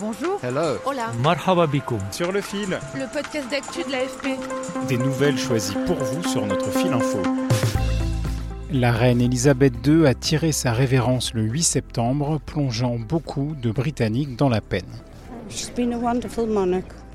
Bonjour. Hello. Hola. Marhaba bikoum. Sur le fil. Le podcast d'actu de l'AFP. Des nouvelles choisies pour vous sur notre fil info. La reine Elisabeth II a tiré sa révérence le 8 septembre, plongeant beaucoup de Britanniques dans la peine.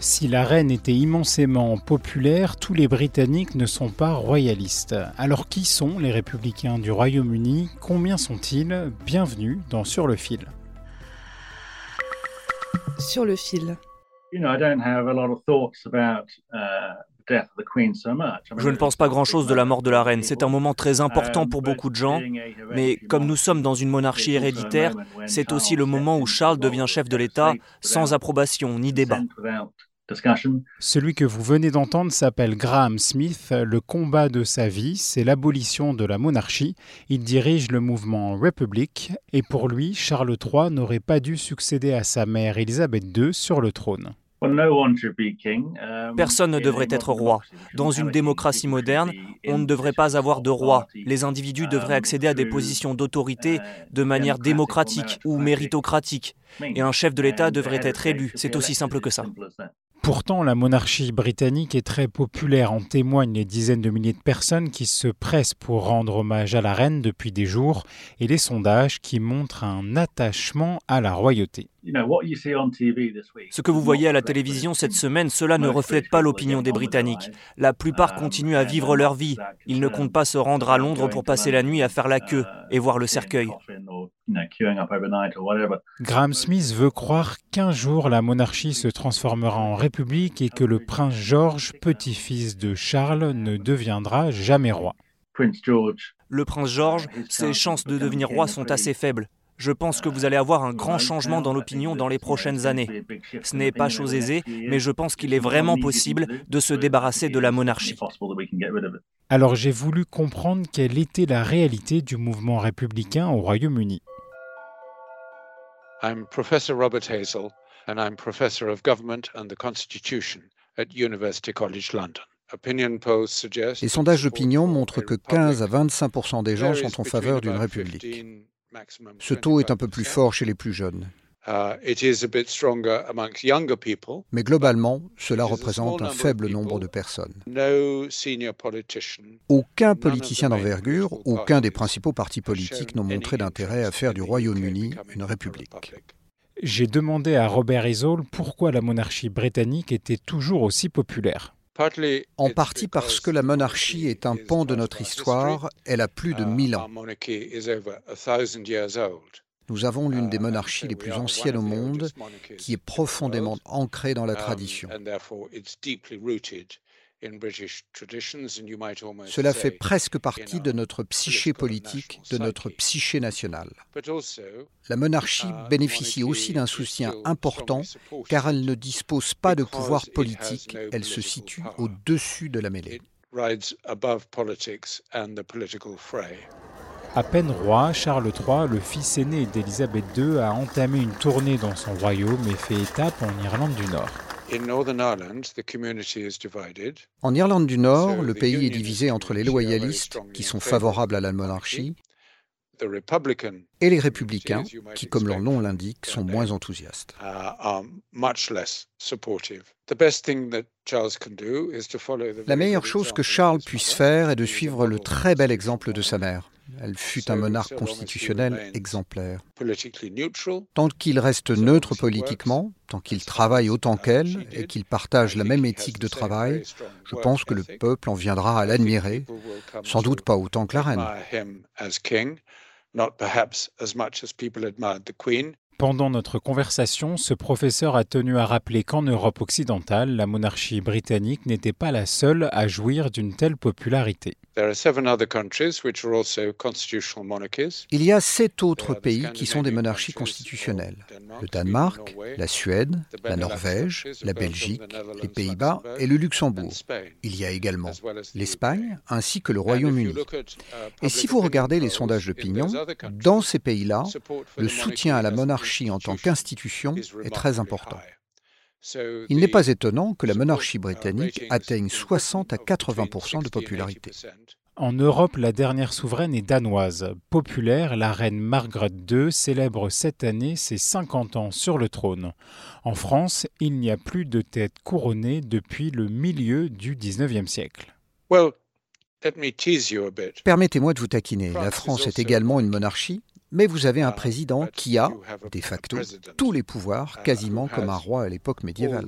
Si la reine était immensément populaire, tous les Britanniques ne sont pas royalistes. Alors qui sont les républicains du Royaume-Uni? Combien sont-ils? Bienvenue dans Sur le fil. Sur le fil. You know, I don't have a lot of thoughts about uh, the death of the Queen so much. I mean, Je ne pense pas grand-chose de la mort de la reine. C'est un moment très important pour beaucoup de gens. Mais comme nous sommes dans une monarchie héréditaire, c'est aussi le moment où Charles devient chef de l'État sans approbation ni débat. Celui que vous venez d'entendre s'appelle Graham Smith. Le combat de sa vie, c'est l'abolition de la monarchie. Il dirige le mouvement Republic et pour lui, Charles III n'aurait pas dû succéder à sa mère Elisabeth II sur le trône. Personne ne devrait être roi. Dans une démocratie moderne, on ne devrait pas avoir de roi. Les individus devraient accéder à des positions d'autorité de manière démocratique ou méritocratique. Et un chef de l'État devrait être élu. C'est aussi simple que ça. Pourtant, la monarchie britannique est très populaire. En témoignent les dizaines de milliers de personnes qui se pressent pour rendre hommage à la reine depuis des jours et les sondages qui montrent un attachement à la royauté. Ce que vous voyez à la télévision cette semaine, cela ne reflète pas l'opinion des Britanniques. La plupart continuent à vivre leur vie. Ils ne comptent pas se rendre à Londres pour passer la nuit à faire la queue et voir le cercueil. Graham Smith veut croire qu'un jour la monarchie se transformera en république et que le prince George, petit-fils de Charles, ne deviendra jamais roi. Le prince George, ses chances de devenir roi sont assez faibles. Je pense que vous allez avoir un grand changement dans l'opinion dans les prochaines années. Ce n'est pas chose aisée, mais je pense qu'il est vraiment possible de se débarrasser de la monarchie. Alors j'ai voulu comprendre quelle était la réalité du mouvement républicain au Royaume-Uni. I'm Professor Robert Hazel, and I'm Professor of Government and the Constitution at University College London. Les sondages d'opinion montrent que 15 à 25% des gens sont en faveur d'une république. Ce taux est un peu plus fort chez les plus jeunes. Mais globalement, cela représente un faible nombre de personnes. Aucun politicien d'envergure, aucun des principaux partis politiques n'ont montré d'intérêt à faire du Royaume-Uni une république. J'ai demandé à Robert Isol pourquoi la monarchie britannique était toujours aussi populaire. En partie parce que la monarchie est un pan de notre histoire, elle a plus de 1000 ans. Nous avons l'une des monarchies les plus anciennes au monde qui est profondément ancrée dans la tradition. Cela fait presque partie de notre psyché politique, de notre psyché nationale. La monarchie bénéficie aussi d'un soutien important car elle ne dispose pas de pouvoir politique, elle se situe au-dessus de la mêlée. À peine roi, Charles III, le fils aîné d'Élisabeth II, a entamé une tournée dans son royaume et fait étape en Irlande du Nord. En Irlande du Nord, le pays est divisé entre les loyalistes, qui sont favorables à la monarchie, et les républicains, qui, comme leur nom l'indique, sont moins enthousiastes. La meilleure chose que Charles puisse faire est de suivre le très bel exemple de sa mère. Elle fut un monarque constitutionnel exemplaire. Tant qu'il reste neutre politiquement, tant qu'il travaille autant qu'elle et qu'il partage la même éthique de travail, je pense que le peuple en viendra à l'admirer, sans doute pas autant que la reine. Pendant notre conversation, ce professeur a tenu à rappeler qu'en Europe occidentale, la monarchie britannique n'était pas la seule à jouir d'une telle popularité. Il y a sept autres pays qui sont des monarchies constitutionnelles. Le Danemark, la Suède, la Norvège, la Belgique, les Pays-Bas et le Luxembourg. Il y a également l'Espagne ainsi que le Royaume-Uni. Et si vous regardez les sondages d'opinion, dans ces pays-là, le soutien à la monarchie en tant qu'institution est très important. Il n'est pas étonnant que la monarchie britannique atteigne 60 à 80% de popularité. En Europe, la dernière souveraine est danoise. Populaire, la reine Margaret II célèbre cette année ses 50 ans sur le trône. En France, il n'y a plus de tête couronnée depuis le milieu du XIXe siècle. Permettez-moi de vous taquiner. La France est également une monarchie, mais vous avez un président qui a, de facto, tous les pouvoirs, quasiment comme un roi à l'époque médiévale.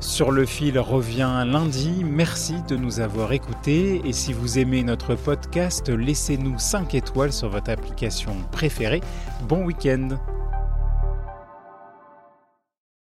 Sur le fil revient lundi. Merci de nous avoir écoutés. Et si vous aimez notre podcast, laissez-nous 5 étoiles sur votre application préférée. Bon week-end